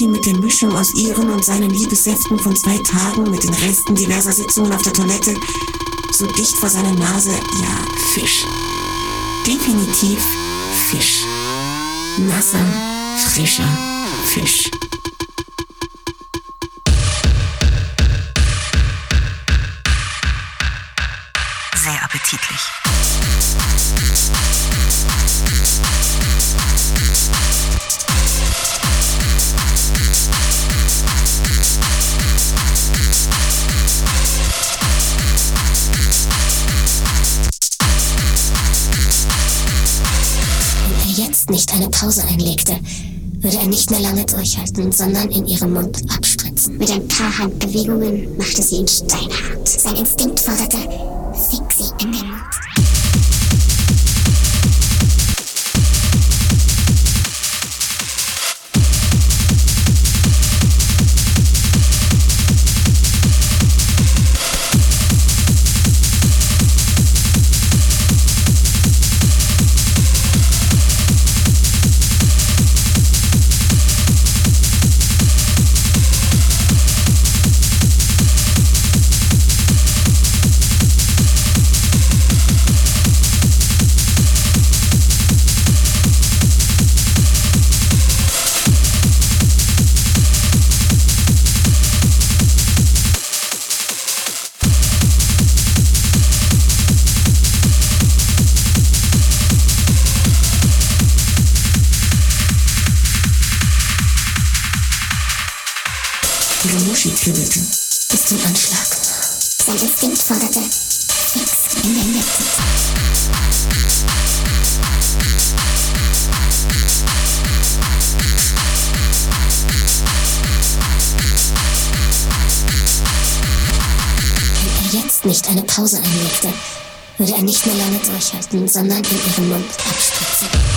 Muschi mit der Mischung aus ihren und seinen Liebessäften von zwei Tagen mit den Resten diverser Sitzungen auf der Toilette so dicht vor seiner Nase, ja, Fisch. Definitiv Fisch. Nasser, frischer Fisch. Sehr appetitlich. Eine Pause einlegte, würde er nicht mehr lange durchhalten, sondern in ihrem Mund abspritzen. Mit ein paar Handbewegungen machte sie ihn steinhart. Sein Instinkt forderte, fick sie in den forderte, fix in den. Wenn er jetzt nicht eine Pause einlegte, würde er nicht mehr lange durchhalten, sondern in ihrem Mund abspritzen.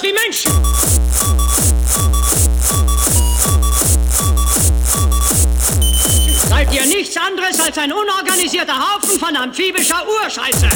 sowas wie Menschen. Seid ihr nichts anderes als ein unorganisierter Haufen von amphibischer Urscheiße.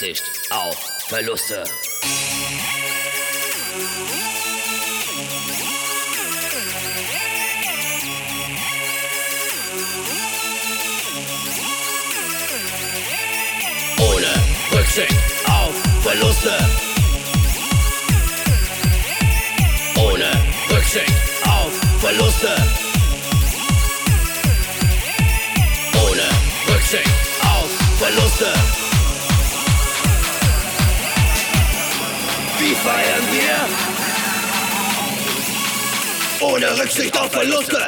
Rücksicht auf Verluste. Ohne Rücksicht auf Verluste. Ohne Rücksicht auf Verluste. Ohne Rücksicht auf Verluste. Wie feiern wir? Ohne Rücksicht auf Verluste.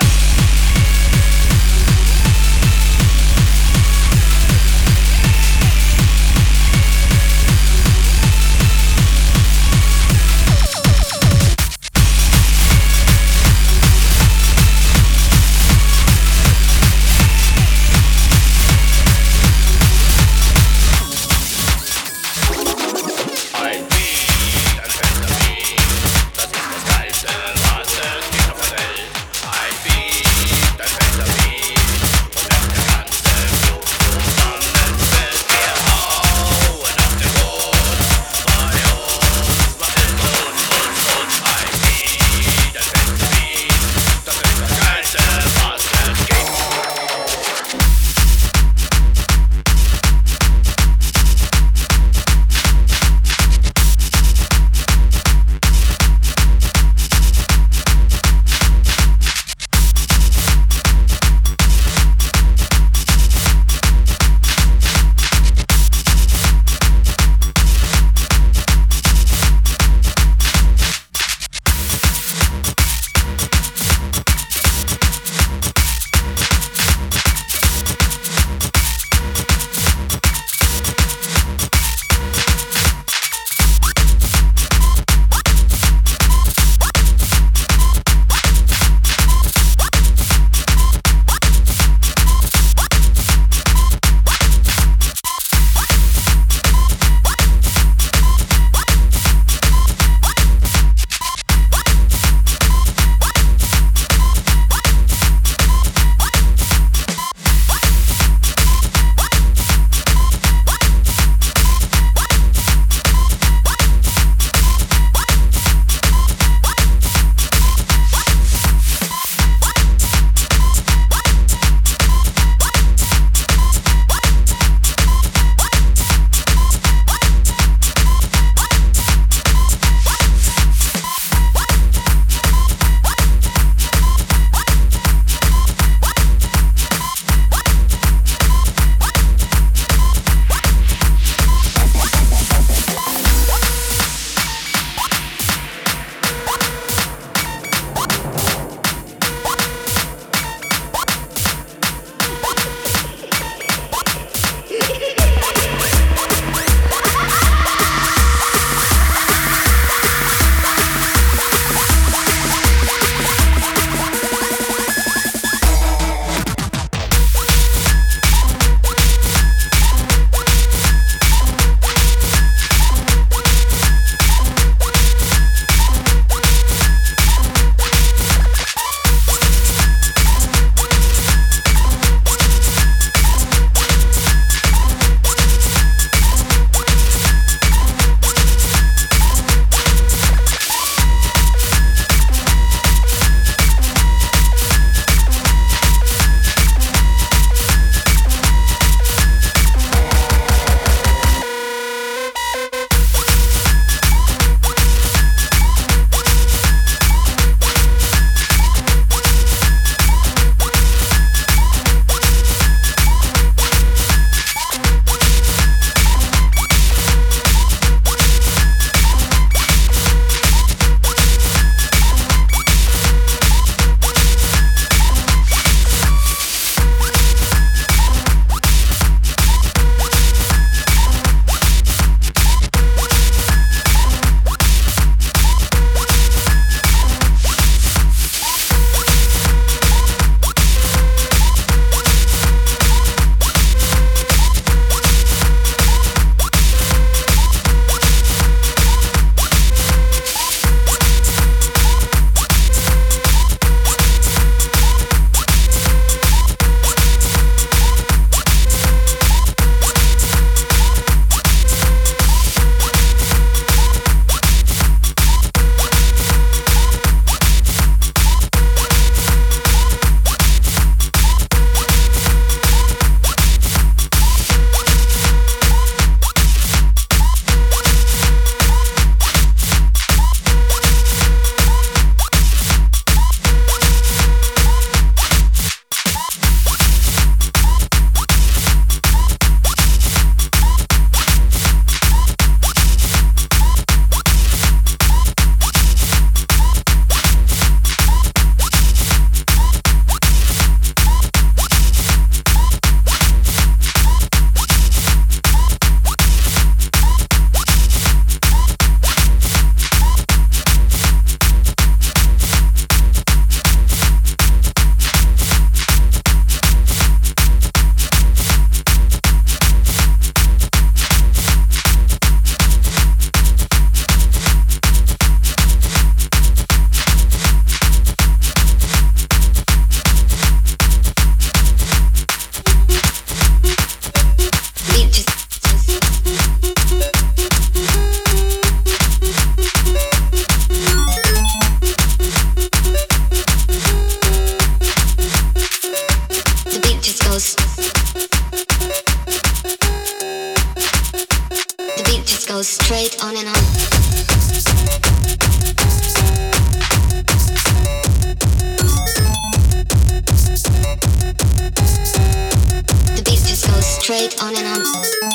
straight on and on.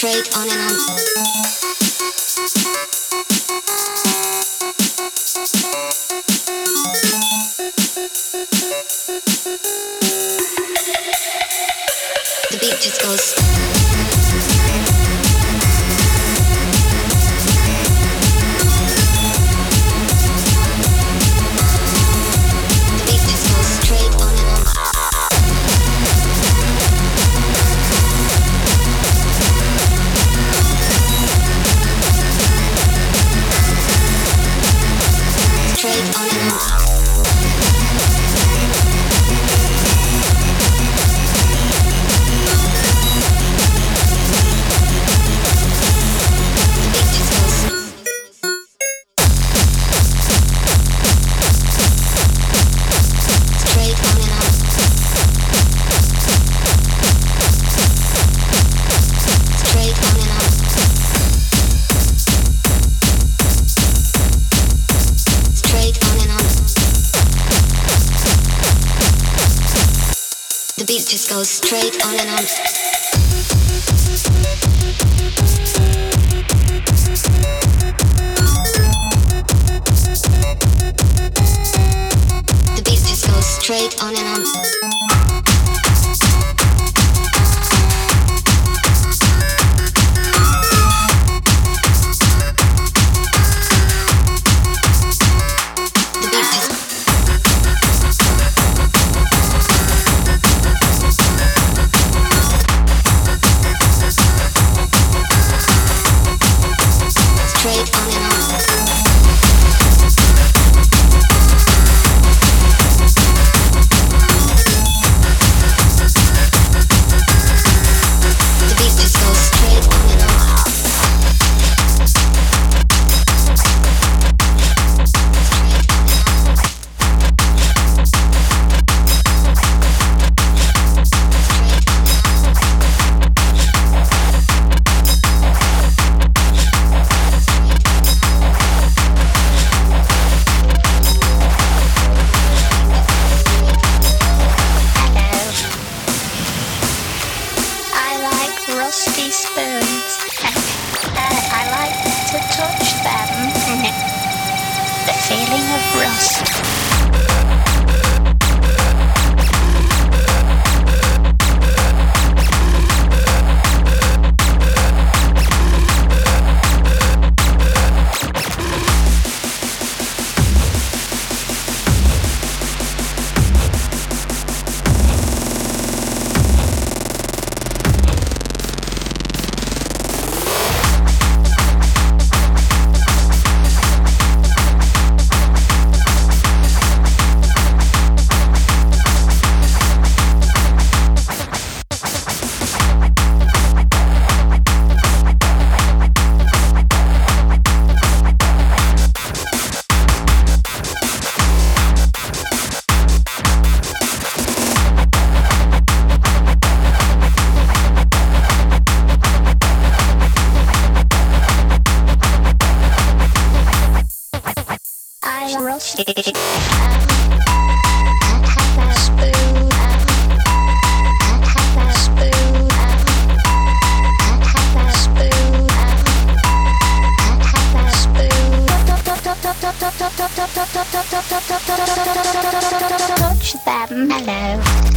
concentrate on an. Them. Hello.